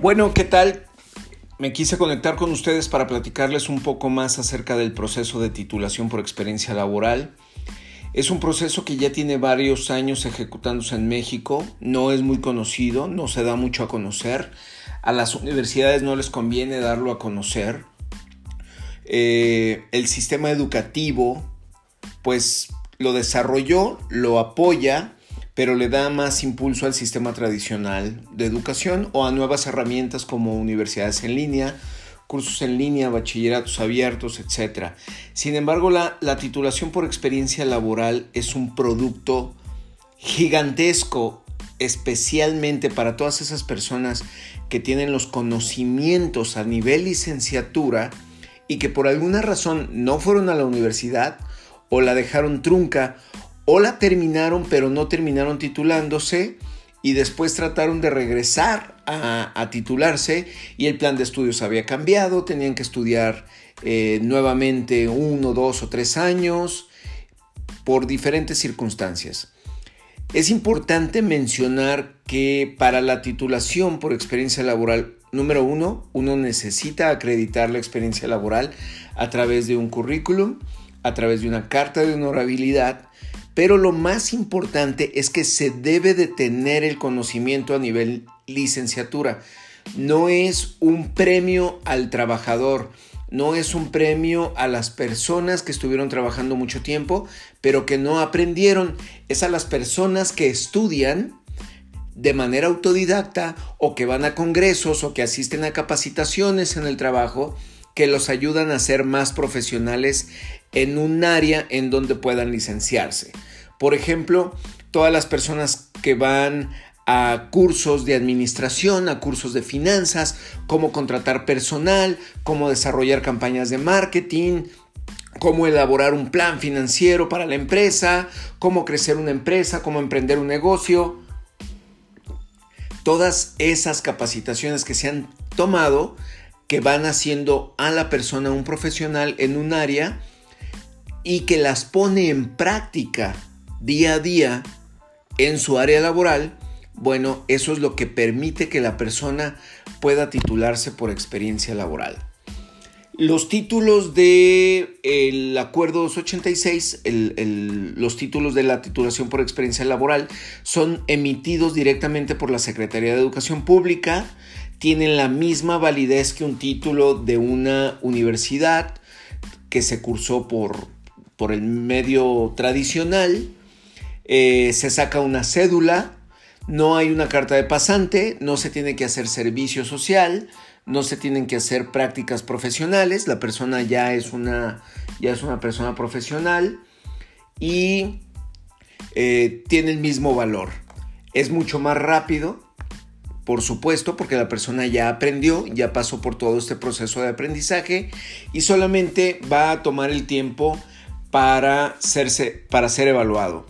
Bueno, ¿qué tal? Me quise conectar con ustedes para platicarles un poco más acerca del proceso de titulación por experiencia laboral. Es un proceso que ya tiene varios años ejecutándose en México, no es muy conocido, no se da mucho a conocer, a las universidades no les conviene darlo a conocer. Eh, el sistema educativo pues lo desarrolló, lo apoya, pero le da más impulso al sistema tradicional de educación o a nuevas herramientas como universidades en línea, cursos en línea, bachilleratos abiertos, etc. Sin embargo, la, la titulación por experiencia laboral es un producto gigantesco, especialmente para todas esas personas que tienen los conocimientos a nivel licenciatura y que por alguna razón no fueron a la universidad o la dejaron trunca o la terminaron pero no terminaron titulándose y después trataron de regresar a, titularse y el plan de estudios había cambiado, tenían que estudiar eh, nuevamente uno, dos o tres años por diferentes circunstancias. Es importante mencionar que para la titulación por experiencia laboral, número uno, uno necesita acreditar la experiencia laboral a través de un currículum, a través de una carta de honorabilidad pero lo más importante es que se debe de tener el conocimiento a nivel licenciatura. No es un premio al trabajador, no es un premio a las personas que estuvieron trabajando mucho tiempo, pero que no aprendieron. Es a las personas que estudian de manera autodidacta o que van a congresos o que asisten a capacitaciones en el trabajo que los ayudan a ser más profesionales en un área en donde puedan licenciarse. Por ejemplo, todas las personas que van a cursos de administración, a cursos de finanzas, cómo contratar personal, cómo desarrollar campañas de marketing, cómo elaborar un plan financiero para la empresa, cómo crecer una empresa, cómo emprender un negocio. Todas esas capacitaciones que se han tomado que van haciendo a la persona un profesional en un área y que las pone en práctica día a día en su área laboral, bueno, eso es lo que permite que la persona pueda titularse por experiencia laboral. Los títulos del el Acuerdo 286, los títulos de la titulación por experiencia laboral, son emitidos directamente por la Secretaría de Educación Pública tienen la misma validez que un título de una universidad que se cursó por, por el medio tradicional. Eh, se saca una cédula, no hay una carta de pasante, no se tiene que hacer servicio social, no se tienen que hacer prácticas profesionales, la persona ya es una, ya es una persona profesional y eh, tiene el mismo valor. Es mucho más rápido, por supuesto, porque la persona ya aprendió, ya pasó por todo este proceso de aprendizaje y solamente va a tomar el tiempo para, para ser evaluado.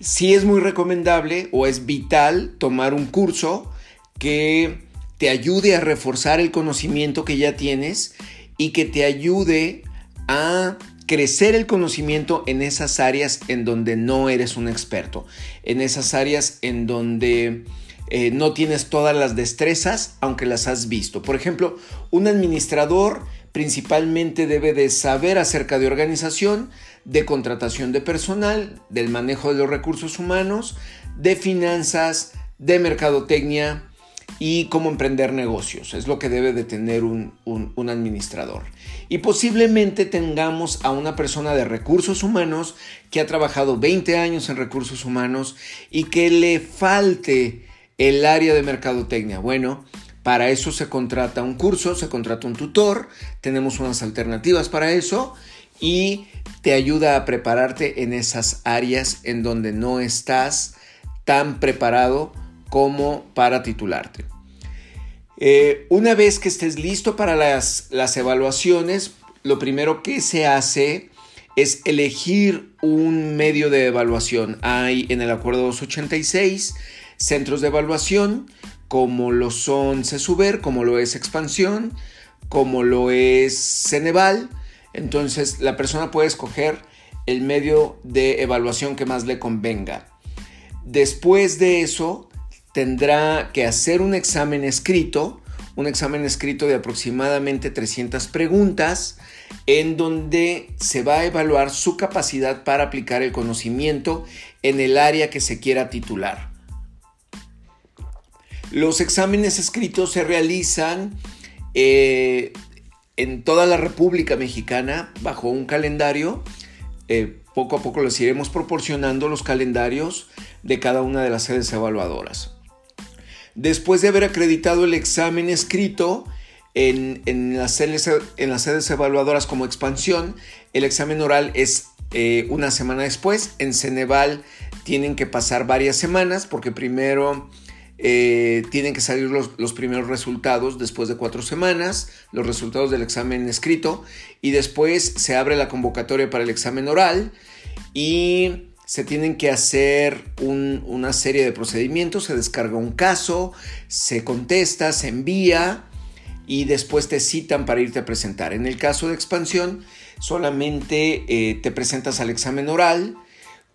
Sí es muy recomendable o es vital tomar un curso que te ayude a reforzar el conocimiento que ya tienes y que te ayude a crecer el conocimiento en esas áreas en donde no eres un experto, en esas áreas en donde eh, no tienes todas las destrezas, aunque las has visto. Por ejemplo, un administrador principalmente debe de saber acerca de organización, de contratación de personal, del manejo de los recursos humanos, de finanzas, de mercadotecnia y cómo emprender negocios. Es lo que debe de tener un, un administrador. Y posiblemente tengamos a una persona de recursos humanos que ha trabajado 20 años en recursos humanos y que le falte el área de mercadotecnia. Bueno, para eso se contrata un curso, se contrata un tutor, tenemos unas alternativas para eso y te ayuda a prepararte en esas áreas en donde no estás tan preparado como para titularte. Eh, una vez que estés listo para las, las evaluaciones, lo primero que se hace es elegir un medio de evaluación. Hay en el acuerdo 286 centros de evaluación, como lo son CESUBER, como lo es Expansión, como lo es Ceneval. Entonces la persona puede escoger el medio de evaluación que más le convenga. Después de eso, tendrá que hacer un examen escrito un examen escrito de aproximadamente 300 preguntas en donde se va a evaluar su capacidad para aplicar el conocimiento en el área que se quiera titular. Los exámenes escritos se realizan eh, en toda la República Mexicana bajo un calendario. Eh, poco a poco les iremos proporcionando los calendarios de cada una de las sedes evaluadoras. Después de haber acreditado el examen escrito en, las, sedes, en las, sedes, evaluadoras como expansión, el examen oral es eh, una semana después. En Ceneval tienen que pasar varias semanas porque primero eh, tienen que salir los, primeros resultados después de cuatro semanas, los resultados del examen escrito y después se abre la convocatoria para el examen oral y se tienen que hacer una serie de procedimientos, se descarga un caso, se contesta, se envía y después te citan para irte a presentar. En el caso de expansión, solamente eh, te presentas al examen oral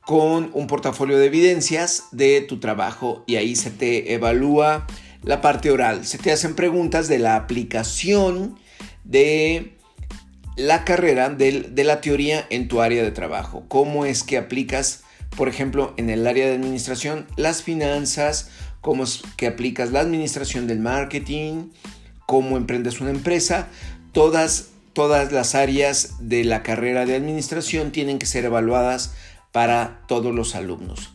con un portafolio de evidencias de tu trabajo y ahí se te evalúa la parte oral. Se te hacen preguntas de la aplicación de la carrera, de, la teoría en tu área de trabajo. ¿Cómo es que aplicas por ejemplo, en el área de administración, las finanzas, cómo es que aplicas la administración del marketing, cómo emprendes una empresa, todas, todas las áreas de la carrera de administración tienen que ser evaluadas para todos los alumnos.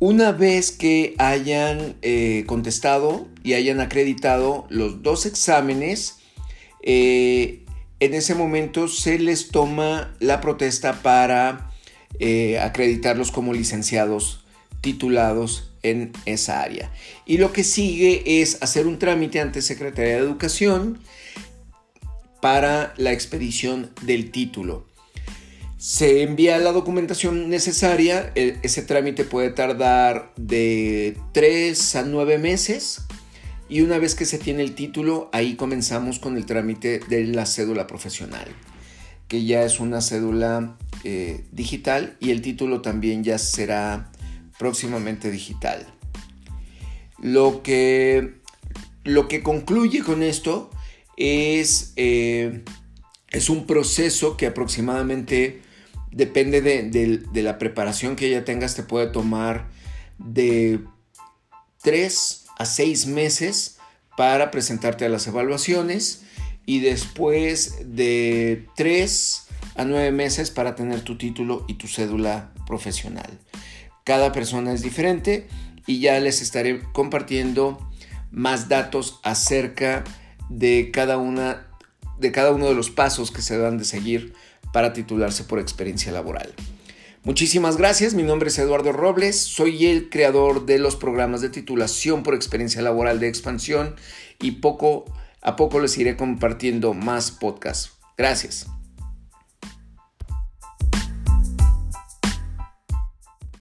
Una vez que hayan eh, contestado y hayan acreditado los dos exámenes, eh, en ese momento se les toma la protesta para eh, acreditarlos como licenciados titulados en esa área. Y lo que sigue es hacer un trámite ante Secretaría de Educación para la expedición del título. Se envía la documentación necesaria, e, ese trámite puede tardar de 3 a 9 meses y una vez que se tiene el título, ahí comenzamos con el trámite de la cédula profesional que ya es una cédula eh, digital y el título también ya será próximamente digital. Lo que, lo que concluye con esto es, eh, es un proceso que aproximadamente depende de, la preparación que ya tengas, te puede tomar de 3 a 6 meses para presentarte a las evaluaciones y después de 3 a 9 meses para tener tu título y tu cédula profesional. Cada persona es diferente y ya les estaré compartiendo más datos acerca de cada de cada uno de los pasos que se dan de seguir para titularse por experiencia laboral. Muchísimas gracias, mi nombre es Eduardo Robles, soy el creador de los programas de titulación por experiencia laboral de expansión y poco a poco les iré compartiendo más podcasts. Gracias.